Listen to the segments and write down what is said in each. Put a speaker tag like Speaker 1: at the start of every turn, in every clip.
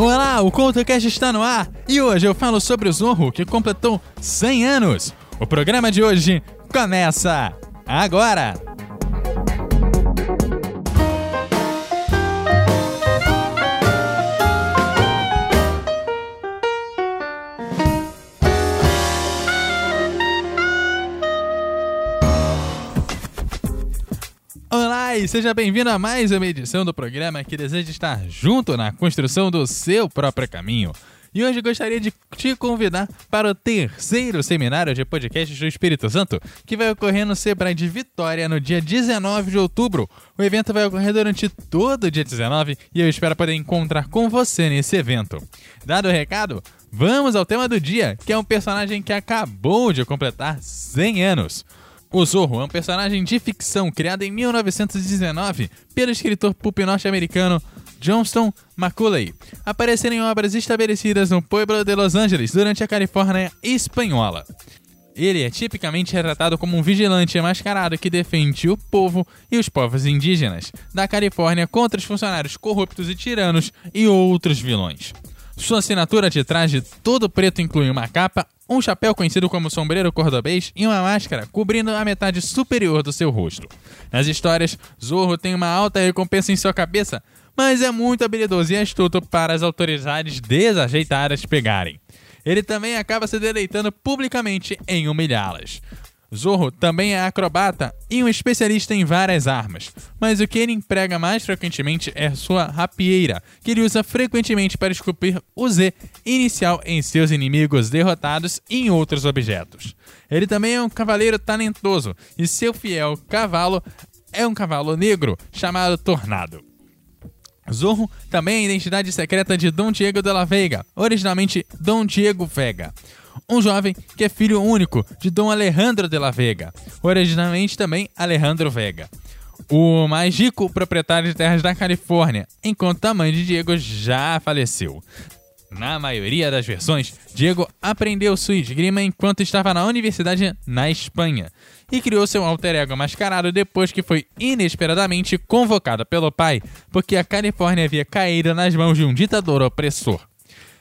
Speaker 1: Olá, o CoutoCast está no ar e hoje eu falo sobre o Zorro que completou 100 anos. O programa de hoje começa agora! Seja bem-vindo a mais uma edição do programa que deseja estar junto na construção do seu próprio caminho. E hoje gostaria de te convidar para o terceiro seminário de podcasts do Espírito Santo, que vai ocorrer no Sebrae de Vitória no dia 19 de outubro. O evento vai ocorrer durante todo o dia 19 e eu espero poder encontrar com você nesse evento. Dado o recado, vamos ao tema do dia, que é um personagem que acabou de completar 100 anos. O Zorro é um personagem de ficção criado em 1919 pelo escritor pulp norte-americano Johnston Macaulay, aparecendo em obras estabelecidas no Pueblo de Los Angeles durante a Califórnia espanhola. Ele é tipicamente retratado como um vigilante mascarado que defende o povo e os povos indígenas da Califórnia contra os funcionários corruptos e tiranos e outros vilões. Sua assinatura de traje todo preto inclui uma capa, um chapéu conhecido como sombreiro cordobês e uma máscara cobrindo a metade superior do seu rosto. Nas histórias, Zorro tem uma alta recompensa em sua cabeça, mas é muito habilidoso e astuto para as autoridades desajeitadas pegarem. Ele também acaba se deleitando publicamente em humilhá-las. Zorro também é acrobata e um especialista em várias armas, mas o que ele emprega mais frequentemente é sua rapieira, que ele usa frequentemente para esculpir o Z inicial em seus inimigos derrotados e em outros objetos. Ele também é um cavaleiro talentoso e seu fiel cavalo é um cavalo negro chamado Tornado. Zorro também é a identidade secreta de Dom Diego de la Vega, originalmente Dom Diego Vega um jovem que é filho único de Dom Alejandro de la Vega, originalmente também Alejandro Vega, o mais rico proprietário de terras da Califórnia, enquanto a mãe de Diego já faleceu. Na maioria das versões, Diego aprendeu sua esgrima enquanto estava na universidade na Espanha e criou seu alter ego mascarado depois que foi inesperadamente convocado pelo pai, porque a Califórnia havia caído nas mãos de um ditador opressor.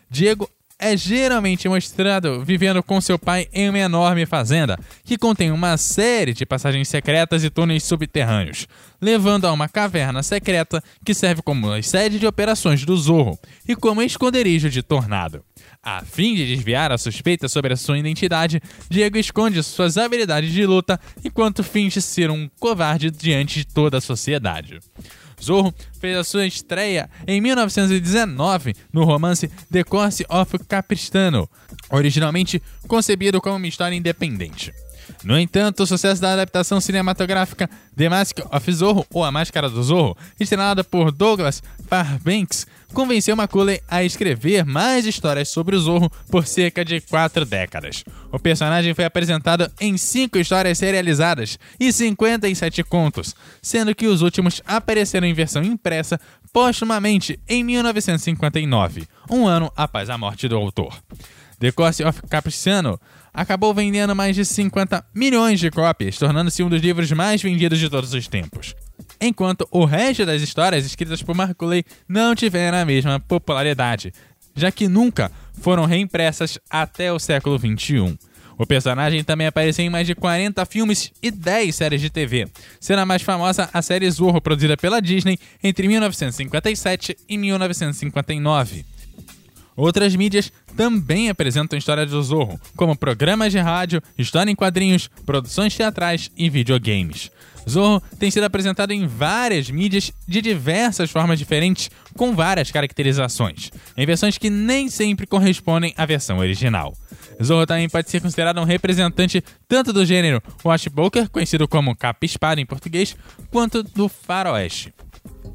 Speaker 1: Diego é geralmente mostrado vivendo com seu pai em uma enorme fazenda, que contém uma série de passagens secretas e túneis subterrâneos, levando a uma caverna secreta que serve como sede de operações do Zorro e como esconderijo de Tornado. A fim de desviar a suspeita sobre a sua identidade, Diego esconde suas habilidades de luta enquanto finge ser um covarde diante de toda a sociedade. Zorro fez a sua estreia em 1919 no romance The Course of Capristano, originalmente concebido como uma história independente. No entanto, o sucesso da adaptação cinematográfica The Mask of Zorro, ou A Máscara do Zorro, estrelada por Douglas Fairbanks, convenceu Macaulay a escrever mais histórias sobre o Zorro por cerca de quatro décadas. O personagem foi apresentado em cinco histórias serializadas e 57 contos, sendo que os últimos apareceram em versão impressa postumamente em 1959, um ano após a morte do autor. The Course of Capriciano acabou vendendo mais de 50 milhões de cópias, tornando-se um dos livros mais vendidos de todos os tempos. Enquanto o resto das histórias escritas por Macaulay não tiveram a mesma popularidade, já que nunca foram reimpressas até o século XXI. O personagem também apareceu em mais de 40 filmes e 10 séries de TV, sendo a mais famosa a série Zorro, produzida pela Disney entre 1957 e 1959. Outras mídias também apresentam histórias do Zorro, como programas de rádio, história em quadrinhos, produções teatrais e videogames. Zorro tem sido apresentado em várias mídias de diversas formas diferentes, com várias caracterizações, em versões que nem sempre correspondem à versão original. Zorro também pode ser considerado um representante tanto do gênero Washpoker, conhecido como capa-espada em português, quanto do faroeste.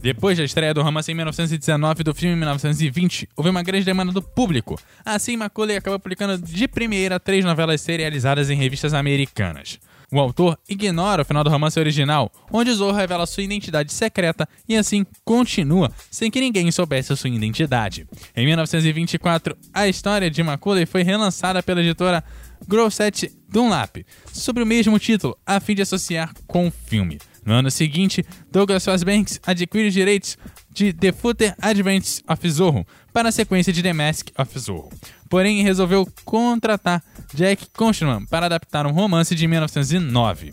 Speaker 1: Depois da estreia do romance em 1919 e do filme em 1920, houve uma grande demanda do público. Assim, Macaulay acabou publicando de primeira três novelas serializadas em revistas americanas. O autor ignora o final do romance original, onde Zorro revela sua identidade secreta e assim continua sem que ninguém soubesse sua identidade. Em 1924, a história de Macaulay foi relançada pela editora Grosset Dunlap, sob o mesmo título, a fim de associar com o filme. No ano seguinte, Douglas Fairbanks adquire os direitos de The Footer Adventures of Zorro para a sequência de The Mask of Zorro. Porém, resolveu contratar Jack Konstman para adaptar um romance de 1909,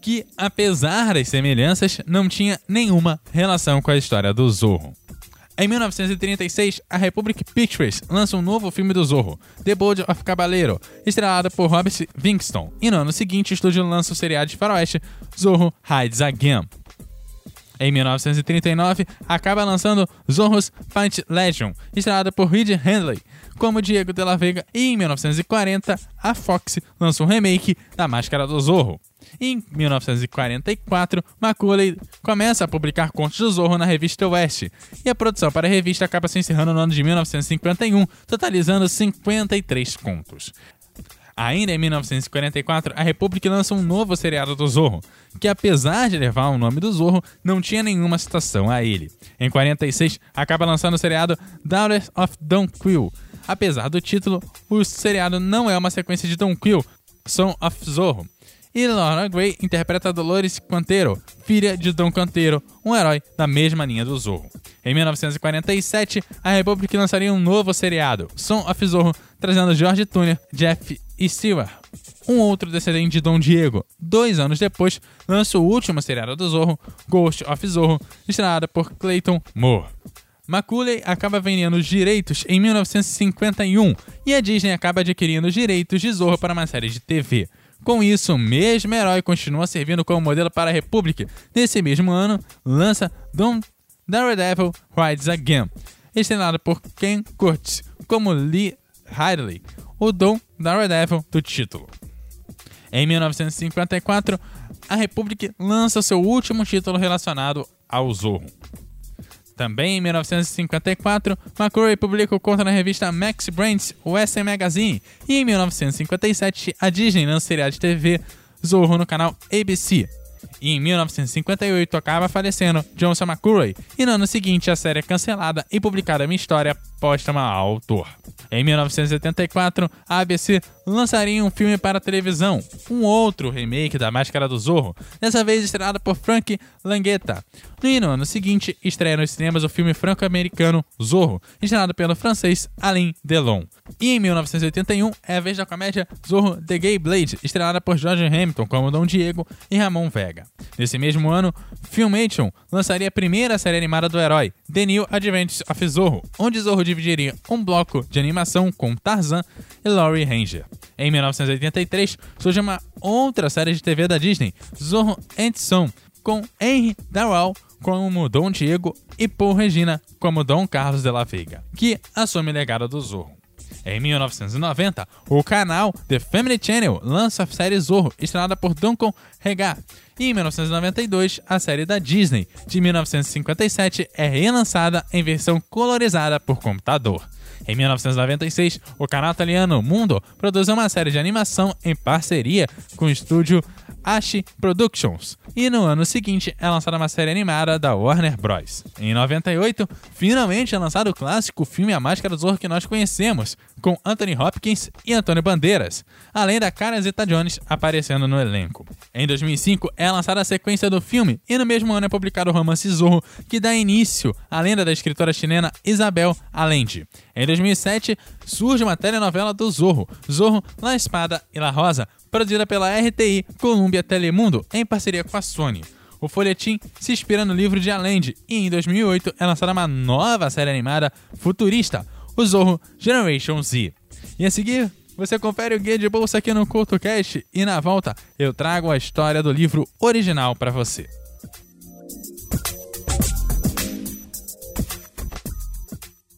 Speaker 1: que, apesar das semelhanças, não tinha nenhuma relação com a história do Zorro. Em 1936, a Republic Pictures lança um novo filme do Zorro, The Bold of Caballero, estrelado por Robert Winston, e no ano seguinte o estúdio lança o seriado de faroeste Zorro Hides Again. Em 1939, acaba lançando Zorro's Fight Legion, estrelada por Reed Handley, como Diego de la Vega, e em 1940, a Fox lança um remake da Máscara do Zorro. Em 1944, Macaulay começa a publicar contos do Zorro na revista Oeste, e a produção para a revista acaba se encerrando no ano de 1951, totalizando 53 contos. Ainda em 1944, a Republic lança um novo seriado do Zorro, que apesar de levar o nome do Zorro, não tinha nenhuma citação a ele. Em 46, acaba lançando o seriado Daughters of Don Quill. Apesar do título, o seriado não é uma sequência de Don Quill, Son of Zorro, e Laura Gray interpreta Dolores Quanteiro, filha de Don Quanteiro, um herói da mesma linha do Zorro. Em 1947, a Republic lançaria um novo seriado, Son of Zorro, trazendo George Tuner, Jeff e Stewart, um outro descendente de Dom Diego. Dois anos depois, lança o último seriado do Zorro, Ghost of Zorro, estrelado por Clayton Moore. Macaulay acaba vendendo os direitos em 1951 e a Disney acaba adquirindo os direitos de Zorro para uma série de TV. Com isso, o mesmo herói continua servindo como modelo para a Republic. Nesse mesmo ano, lança Don Daredevil Rides Again, estrelado por Ken Curtis como Lee Ridley, o Don Daredevil do título. Em 1954, a Republic lança seu último título relacionado ao Zorro. Também em 1954, McCrory publica o conto na revista Max Brands Western Magazine, e em 1957 a Disney lança o seriado de TV Zorro no canal ABC. E em 1958 acaba falecendo Johnson McCurry, e no ano seguinte a série é cancelada e publicada uma história póstuma ao autor. Em 1974, a ABC lançaria um filme para televisão, um outro remake da Máscara do Zorro, dessa vez estrelado por Frank Langetta. E no ano seguinte, estreia nos cinemas o filme franco-americano Zorro, estrelado pelo francês Alain Delon. E em 1981 é a vez da comédia Zorro The Gay Blade, estrelada por George Hamilton como Dom Diego e Ramon Vega. Nesse mesmo ano, Filmation lançaria a primeira série animada do herói, The New Adventures of Zorro, onde Zorro dividiria um bloco de animação com Tarzan e Laurie Ranger. Em 1983, surge uma outra série de TV da Disney, Zorro and Son, com Henry Darwell como Dom Diego e Paul Regina como Dom Carlos de la Vega, que assume o legado do Zorro. Em 1990, o canal The Family Channel lança a série Zorro, estrelada por Duncan Regar. E em 1992, a série da Disney, de 1957, é relançada em versão colorizada por computador. Em 1996, o canal italiano Mundo produziu uma série de animação em parceria com o estúdio Ashi Productions. E no ano seguinte é lançada uma série animada da Warner Bros. Em 98, finalmente é lançado o clássico filme A Máscara do Zorro que nós conhecemos, com Anthony Hopkins e Antônio Bandeiras, além da Karen Zeta-Jones aparecendo no elenco. Em 2005 é lançada a sequência do filme e no mesmo ano é publicado o romance Zorro, que dá início à lenda da escritora chilena Isabel Allende. Em 2007 surge uma telenovela do Zorro, Zorro, La Espada e La Rosa, produzida pela RTI Columbia Telemundo em parceria com a Sony. O folhetim se inspira no livro de Allende e em 2008 é lançada uma nova série animada futurista, o Zorro Generation Z. E a seguir, você confere o guia de bolsa aqui no CultoCast e na volta eu trago a história do livro original para você.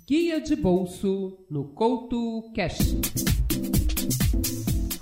Speaker 2: Guia de bolso no CoutoCast.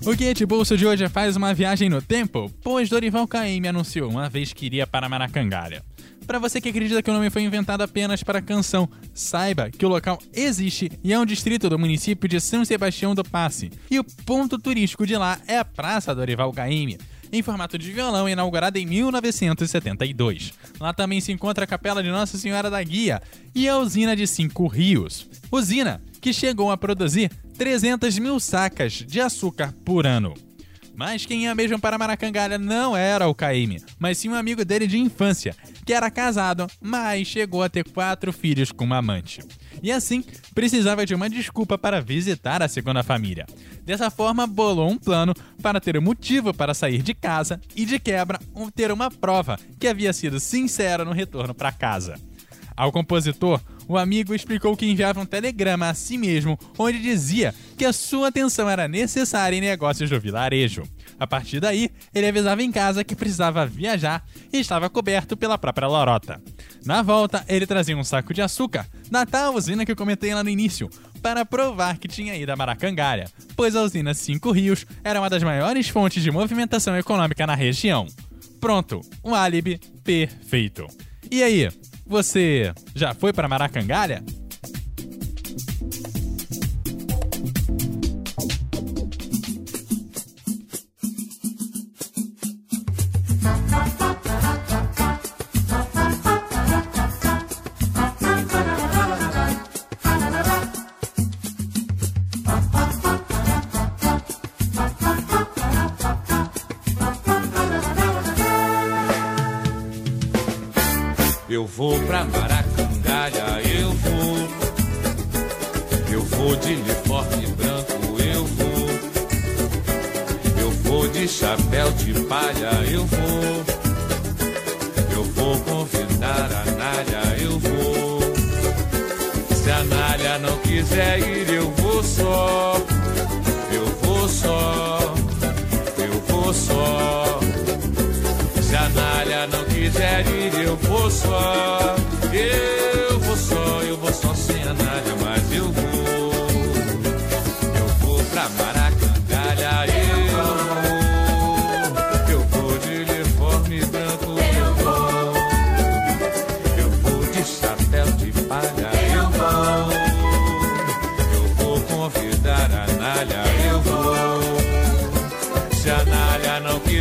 Speaker 1: O Guia Bolso de hoje faz uma viagem no tempo, pois Dorival Caymmi anunciou uma vez que iria para Maracangalha. Para você que acredita que o nome foi inventado apenas para a canção, saiba que o local existe e é um distrito do município de São Sebastião do Passe. E o ponto turístico de lá é a Praça Dorival Caymmi, em formato de violão, inaugurada em 1972. Lá também se encontra a Capela de Nossa Senhora da Guia e a usina de Cinco Rios. Usina que chegou a produzir 300 mil sacas de açúcar por ano. Mas quem ia mesmo para Maracangalha não era o Caíme, mas sim um amigo dele de infância, que era casado, mas chegou a ter quatro filhos com uma amante. E assim, precisava de uma desculpa para visitar a segunda família. Dessa forma, bolou um plano para ter um motivo para sair de casa e, de quebra, ter uma prova que havia sido sincera no retorno para casa. Ao compositor, o amigo explicou que enviava um telegrama a si mesmo, onde dizia que a sua atenção era necessária em negócios do vilarejo. A partir daí, ele avisava em casa que precisava viajar e estava coberto pela própria lorota. Na volta, ele trazia um saco de açúcar, da tal usina que eu comentei lá no início, para provar que tinha ido a Maracangalha, pois a usina Cinco Rios era uma das maiores fontes de movimentação econômica na região. Pronto, um álibi perfeito. E aí, você já foi para Maracangalha?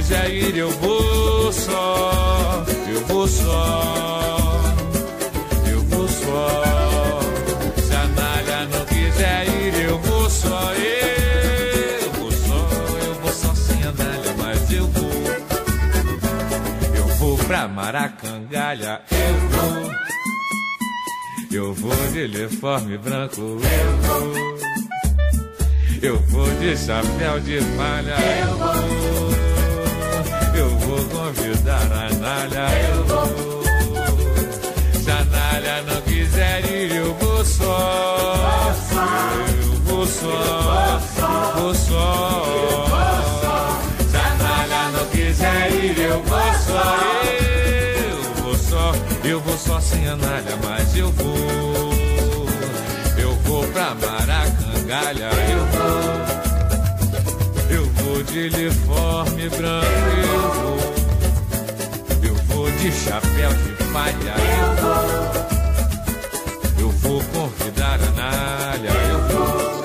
Speaker 3: Nália não quiser ir, eu vou só. Eu vou só. Eu vou só. Se a Nália não quiser ir, eu vou só. Eu vou só. Eu vou só sem a Nália, mas eu vou. Eu vou pra Maracangalha, eu vou. Eu vou de uniforme branco, eu vou. Eu vou de chapéu de palha, eu vou. Vou convidar a Nália, eu vou. Se a não quiser ir, eu vou só. Eu vou só. Eu vou só. Se a não quiser ir, eu vou só. Eu vou só. Eu vou só sem a Nália, mas eu vou. Eu vou pra Maracangalha, eu vou. Eu vou de uniforme branco, de chapéu de palha, eu vou. Eu vou convidar a Nália, eu vou.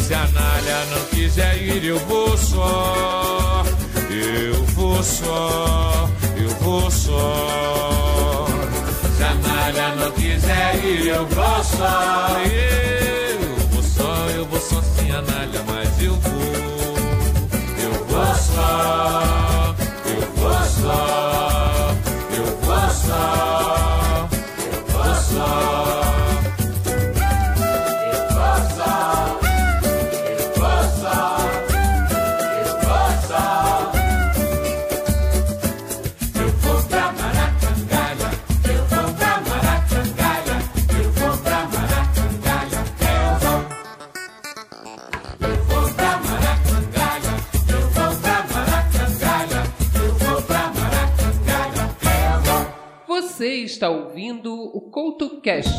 Speaker 3: Se a Nália não quiser ir, eu vou só. Eu vou só, eu vou só. Se a Nália não quiser ir, eu vou só. Eu vou só, eu vou só sem a Nália, mas eu vou. Eu vou só,
Speaker 2: Você está ouvindo o CoutoCast.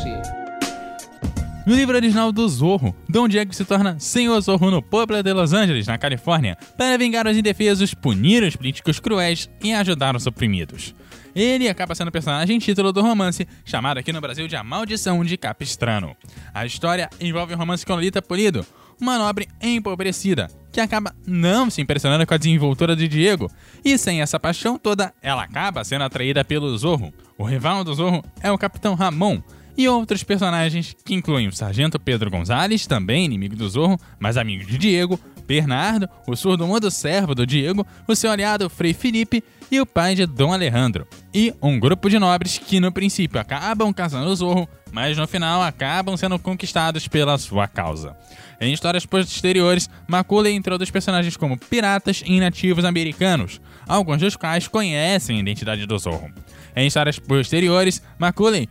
Speaker 1: No livro original do Zorro, Dom Diego se torna Senhor Zorro no Pueblo de Los Angeles, na Califórnia, para vingar os indefesos, punir os políticos cruéis e ajudar os oprimidos. Ele acaba sendo o personagem título do romance, chamado aqui no Brasil de A Maldição de Capistrano. A história envolve um romance com Lolita Polido, uma nobre empobrecida, que acaba não se impressionando com a desenvoltura de Diego, e sem essa paixão toda, ela acaba sendo atraída pelo Zorro. O rival do Zorro é o Capitão Ramon, e outros personagens que incluem o Sargento Pedro Gonzalez, também inimigo do Zorro, mas amigo de Diego, Bernardo, o surdo-mudo servo do Diego, o seu aliado Frei Felipe e o pai de Dom Alejandro. E um grupo de nobres que no princípio acabam caçando o Zorro, mas no final acabam sendo conquistados pela sua causa. Em histórias posteriores, Macaulay introduz personagens como piratas e nativos americanos, alguns dos quais conhecem a identidade do Zorro. Em histórias posteriores, Macaulay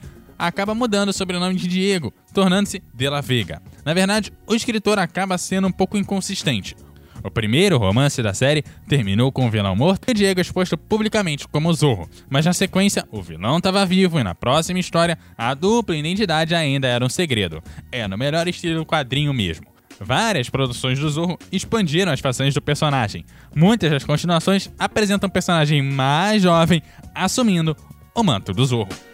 Speaker 1: acaba mudando o sobrenome de Diego, tornando-se De La Vega. Na verdade, o escritor acaba sendo um pouco inconsistente. O primeiro romance da série terminou com o vilão morto e Diego exposto publicamente como Zorro, mas na sequência o vilão estava vivo e na próxima história a dupla identidade ainda era um segredo. É no melhor estilo quadrinho mesmo. Várias produções do Zorro expandiram as façanhas do personagem. Muitas das continuações apresentam um personagem mais jovem assumindo o manto do Zorro.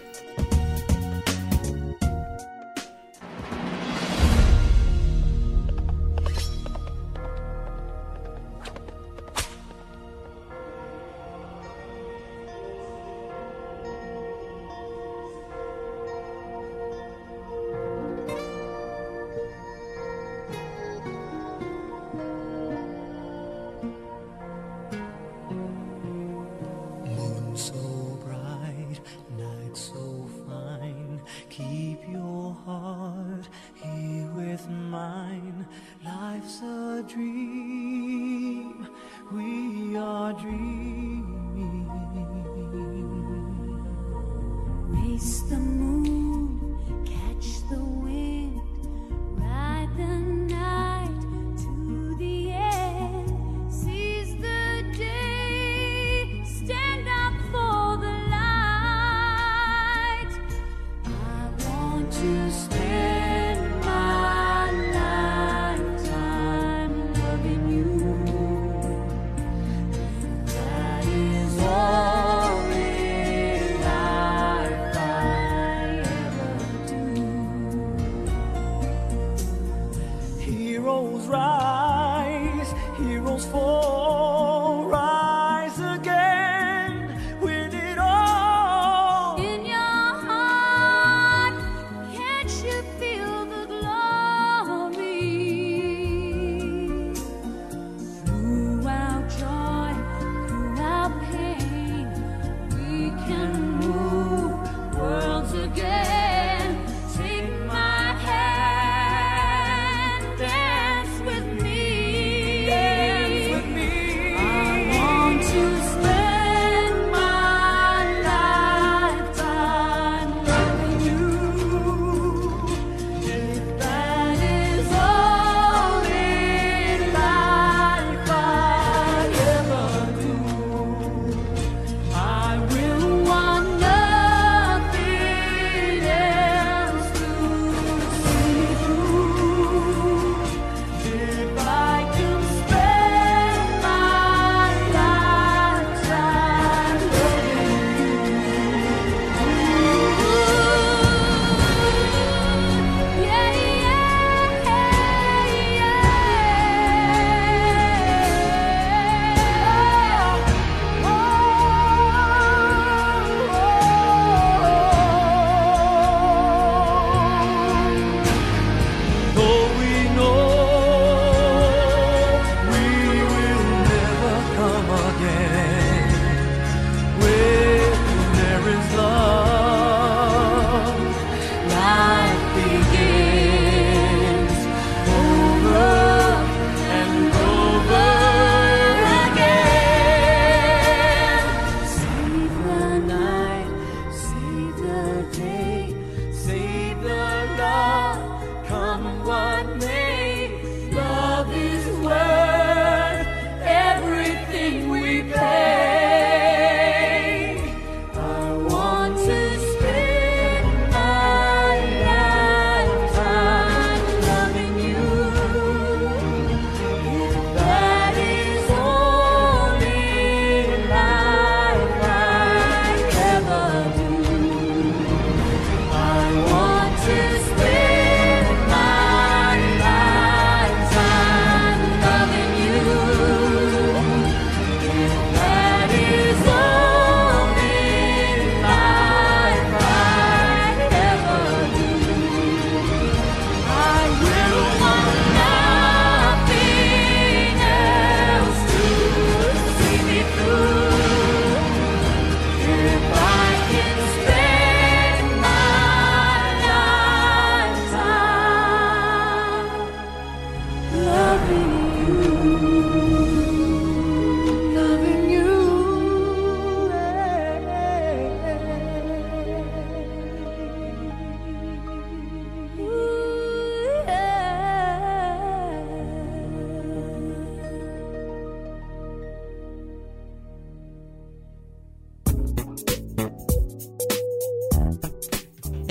Speaker 4: you.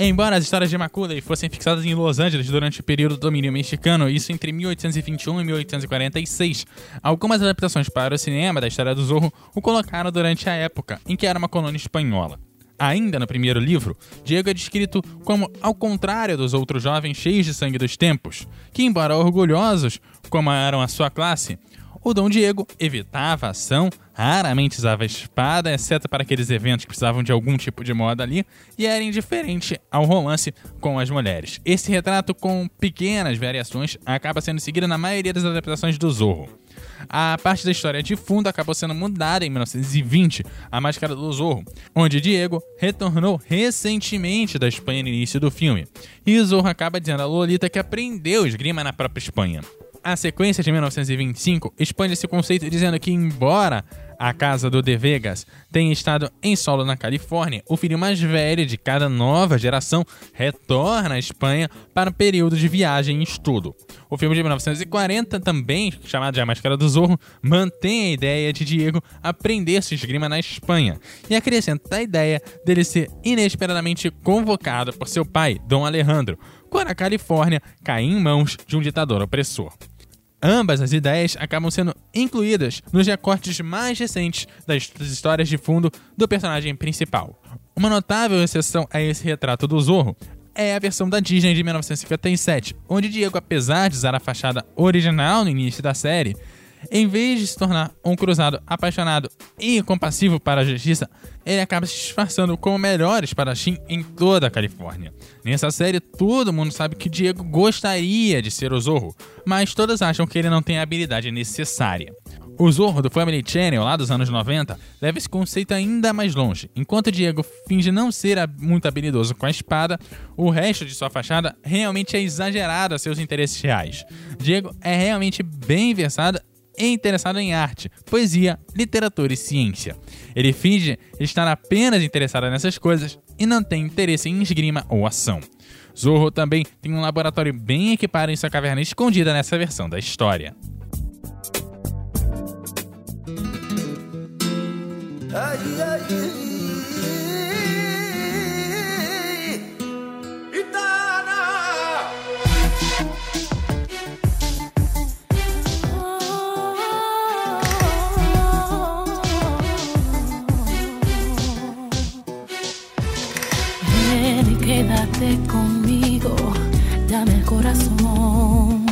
Speaker 1: Embora as histórias de Macaulay fossem fixadas em Los Angeles durante o período do domínio mexicano, isso entre 1821 e 1846, algumas adaptações para o cinema da história do Zorro o colocaram durante a época em que era uma colônia espanhola. Ainda no primeiro livro, Diego é descrito como ao contrário dos outros jovens cheios de sangue dos tempos, que, embora orgulhosos como eram a sua classe, o Dom Diego evitava a ação, raramente usava espada, exceto para aqueles eventos que precisavam de algum tipo de moda ali, e era indiferente ao romance com as mulheres. Esse retrato, com pequenas variações, acaba sendo seguido na maioria das adaptações do Zorro. A parte da história de fundo acabou sendo mudada em 1920, A Máscara do Zorro, onde Diego retornou recentemente da Espanha no início do filme. E Zorro acaba dizendo a Lolita que aprendeu esgrima na própria Espanha. A sequência de 1925 expande esse conceito dizendo que, embora a casa do De Vegas tenha estado em solo na Califórnia, o filho mais velho de cada nova geração retorna à Espanha para um período de viagem e estudo. O filme de 1940, também chamado de A Máscara do Zorro, mantém a ideia de Diego aprender sua esgrima na Espanha e acrescenta a ideia dele ser inesperadamente convocado por seu pai, Dom Alejandro, quando a Califórnia cai em mãos de um ditador opressor. Ambas as ideias acabam sendo incluídas nos recortes mais recentes das histórias de fundo do personagem principal. Uma notável exceção a esse retrato do Zorro é a versão da Disney de 1957, onde Diego, apesar de usar a fachada original no início da série, em vez de se tornar um cruzado apaixonado e compassivo para a justiça, ele acaba se disfarçando como o melhor espadachim em toda a Califórnia. Nessa série, todo mundo sabe que Diego gostaria de ser o Zorro, mas todos acham que ele não tem a habilidade necessária. O Zorro do Family Channel, lá dos anos 90, leva esse conceito ainda mais longe. Enquanto Diego finge não ser muito habilidoso com a espada, o resto de sua fachada realmente é exagerado a seus interesses reais. Diego é realmente bem versado e interessado em arte, poesia, literatura e ciência. Ele finge estar apenas interessado nessas coisas e não tem interesse em esgrima ou ação. Zorro também tem um laboratório bem equipado em sua caverna escondida nessa versão da história.
Speaker 5: Ay, ay, ay.
Speaker 4: Quédate conmigo, dame el corazón.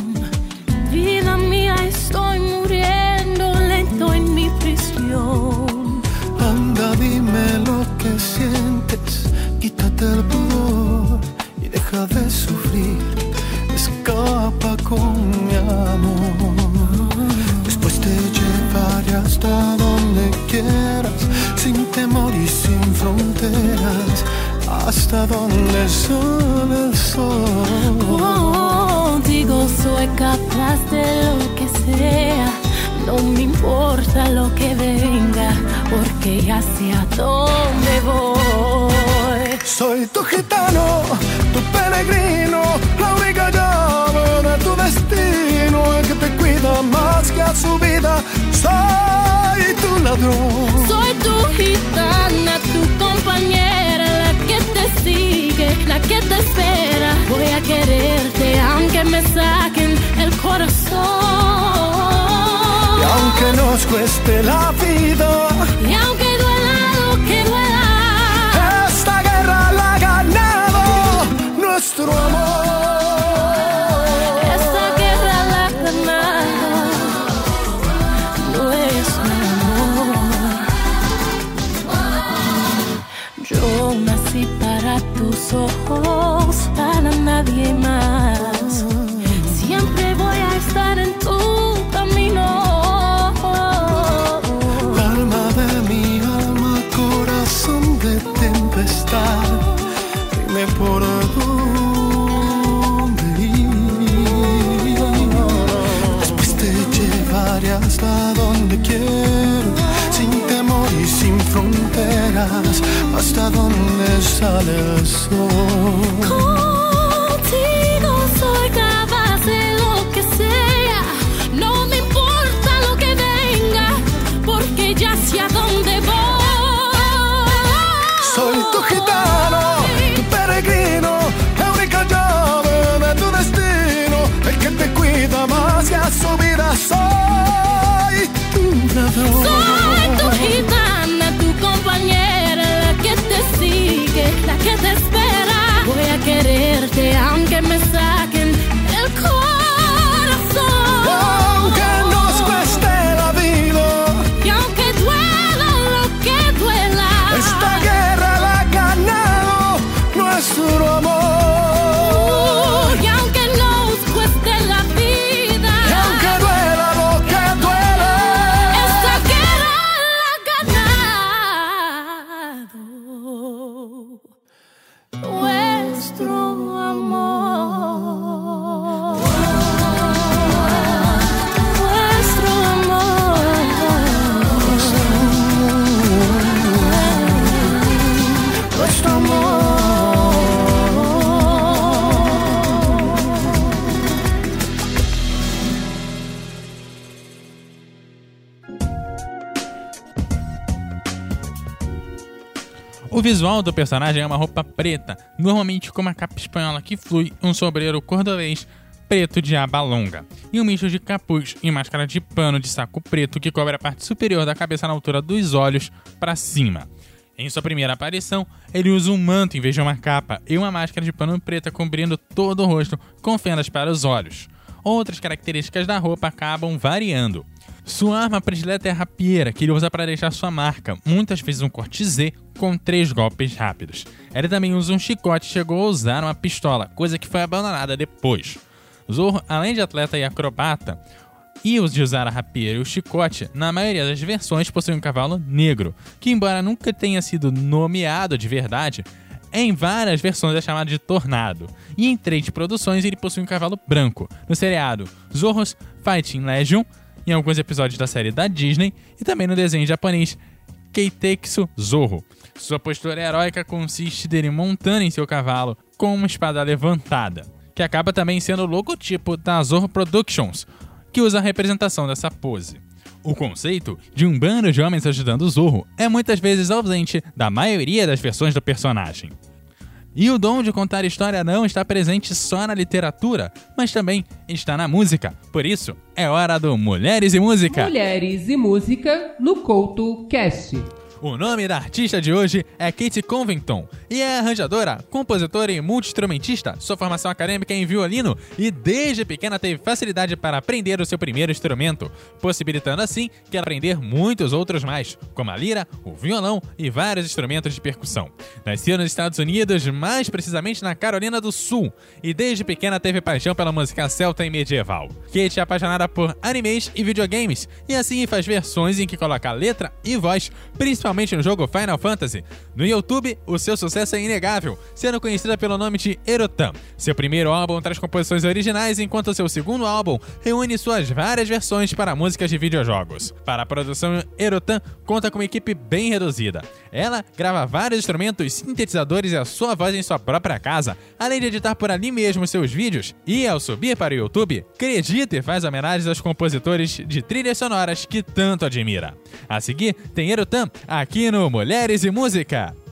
Speaker 4: Vida mía, estoy muriendo lento en mi prisión.
Speaker 6: Anda, dime lo que sientes, quítate el pudor y deja de sufrir. Escapa con mi amor. Después te llevaré hasta donde quieras, hasta donde sale el sol.
Speaker 4: Contigo soy capaz de lo que sea. No me importa lo que venga, porque ya sé a dónde voy.
Speaker 6: Soy tu gitano, tu peregrino, la única llave de tu destino, el que te cuida más que a su vida. Soy tu ladrón.
Speaker 4: Soy tu gitana, tu compañera, la que te espera. Voy a quererte aunque me saquen el corazón.
Speaker 6: Y aunque nos cueste la vida,
Speaker 4: Y aunque estar en tu camino.
Speaker 6: Alma de mi alma, corazón de tempestad, dime por dónde ir. Después te llevaré hasta donde quiero, sin temor y sin fronteras, hasta donde sale el sol.
Speaker 4: Sigue, la que te espera. Voy a quererte aunque me saquen
Speaker 1: visual do personagem é uma roupa preta, normalmente com uma capa espanhola que flui, um sombreiro cordobês preto de aba longa, e um misto de capuz e máscara de pano de saco preto que cobre a parte superior da cabeça na altura dos olhos para cima. Em sua primeira aparição, ele usa um manto em vez de uma capa e uma máscara de pano preta cobrindo todo o rosto com fendas para os olhos. Outras características da roupa acabam variando. Sua arma predileta é a rapieira, que ele usa para deixar sua marca, muitas vezes um corte Z com três golpes rápidos. Ele também usa um chicote e chegou a usar uma pistola, coisa que foi abandonada depois. Zorro, além de atleta e acrobata, e os de usar a rapieira e o chicote, na maioria das versões possui um cavalo negro, que embora nunca tenha sido nomeado de verdade, em várias versões é chamado de Tornado, e em três produções ele possui um cavalo branco, no seriado Zorro's Fighting Legion, em alguns episódios da série da Disney, e também no desenho japonês Keitetsu Zorro. Sua postura heróica consiste dele montando em seu cavalo com uma espada levantada, que acaba também sendo o logotipo da Zorro Productions, que usa a representação dessa pose. O conceito de um bando de homens ajudando o Zorro é muitas vezes ausente da maioria das versões do personagem. E o dom de contar história não está presente só na literatura, mas também está na música. Por isso, é hora do Mulheres e Música.
Speaker 2: Mulheres e música no Couto Cast.
Speaker 1: O nome da artista de hoje é Kate Covington e é arranjadora, compositora e multi-instrumentista. Sua formação acadêmica é em violino e desde pequena teve facilidade para aprender o seu primeiro instrumento, possibilitando assim que aprender muitos outros mais, como a lira, o violão e vários instrumentos de percussão. Nasceu nos Estados Unidos, mais precisamente na Carolina do Sul, e desde pequena teve paixão pela música celta e medieval. Kate é apaixonada por animes e videogames, e assim faz versões em que coloca letra e voz, principalmente no jogo Final Fantasy. No YouTube, o seu sucesso é inegável, sendo conhecida pelo nome de Erotan. Seu primeiro álbum traz composições originais, enquanto seu segundo álbum reúne suas várias versões para músicas de videojogos. Para a produção, Erotan conta com uma equipe bem reduzida. Ela grava vários instrumentos, sintetizadores e a sua voz em sua própria casa, além de editar por ali mesmo seus vídeos. E ao subir para o YouTube, acredita e faz homenagens aos compositores de trilhas sonoras que tanto admira. A seguir, tem Erotan aqui no Mulheres e Música.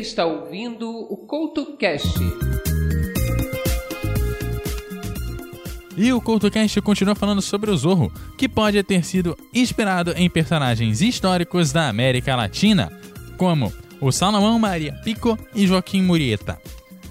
Speaker 2: Está ouvindo o CoutoCast.
Speaker 1: E o CultoCast continua falando sobre o Zorro, que pode ter sido inspirado em personagens históricos da América Latina, como o Salomão Maria Pico e Joaquim Murieta.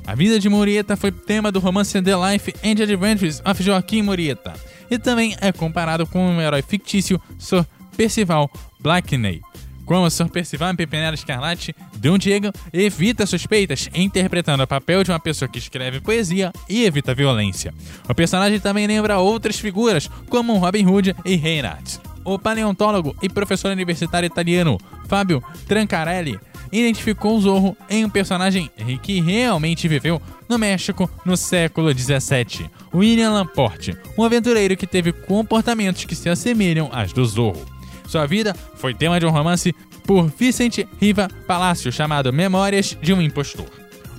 Speaker 1: A vida de Murieta foi tema do romance The Life and Adventures of Joaquim Murieta, e também é comparado com o herói fictício Sir Percival Blackney. Como Sir Percival Pimpinela Escarlate, Don Diego evita suspeitas interpretando o papel de uma pessoa que escreve poesia e evita violência. O personagem também lembra outras figuras, como Robin Hood e Reinhardt. O paleontólogo e professor universitário italiano Fábio Trancarelli identificou o Zorro em um personagem que realmente viveu no México no século 17, William Laporte, um aventureiro que teve comportamentos que se assemelham às do Zorro. Sua vida foi tema de um romance por Vicente Riva Palacio chamado Memórias de um Impostor.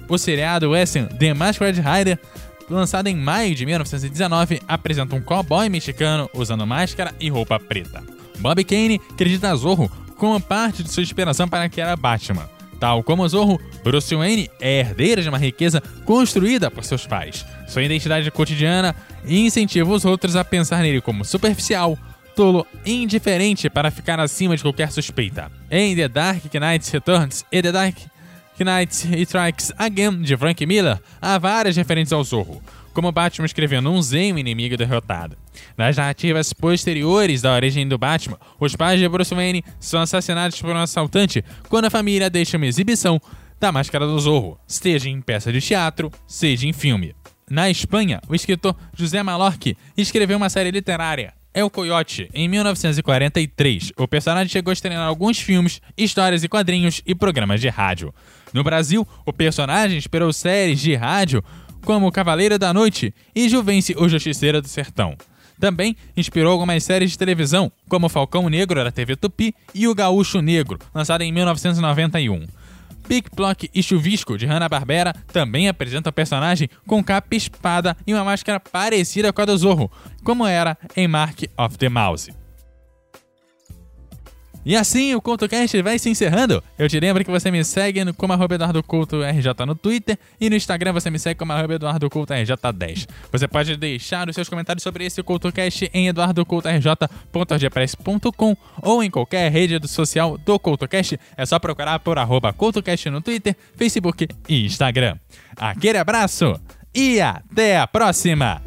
Speaker 1: O seriado Western The Masquerade Rider, lançado em maio de 1919, apresenta um cowboy mexicano usando máscara e roupa preta. Bob Kane acredita Zorro como parte de sua inspiração para era Batman. Tal como Zorro, Bruce Wayne é herdeiro de uma riqueza construída por seus pais. Sua identidade cotidiana incentiva os outros a pensar nele como superficial, tolo indiferente para ficar acima de qualquer suspeita. Em The Dark Knight Returns e The Dark Knight Strikes Again de Frank Miller, há várias referências ao Zorro, como Batman escrevendo um Zen inimigo derrotado. Nas narrativas posteriores da origem do Batman, os pais de Bruce Wayne são assassinados por um assaltante quando a família deixa uma exibição da Máscara do Zorro, seja em peça de teatro, seja em filme. Na Espanha, o escritor José Malorque escreveu uma série literária, El Coyote, em 1943. O personagem chegou a estrear alguns filmes, histórias e quadrinhos e programas de rádio. No Brasil, o personagem inspirou séries de rádio como Cavaleiro da Noite e Juvenci, o Justiceiro do Sertão. Também inspirou algumas séries de televisão, como Falcão Negro da TV Tupi e O Gaúcho Negro, lançado em 1991. Pick, Plock e Chuvisco, de Hanna-Barbera, também apresenta o personagem com capa espada e uma máscara parecida com a do Zorro, como era em Mark of the Mouse. E assim o CoutoCast vai se encerrando. Eu te lembro que você me segue no, como arroba Eduardo Couto RJ no Twitter e no Instagram você me segue como arroba Eduardo Couto RJ10. Você pode deixar os seus comentários sobre esse CoutoCast em eduardocoutorj.ordpress.com ou em qualquer rede social do CoutoCast. É só procurar por arroba CoutoCast no Twitter, Facebook e Instagram. Aquele abraço e até a próxima!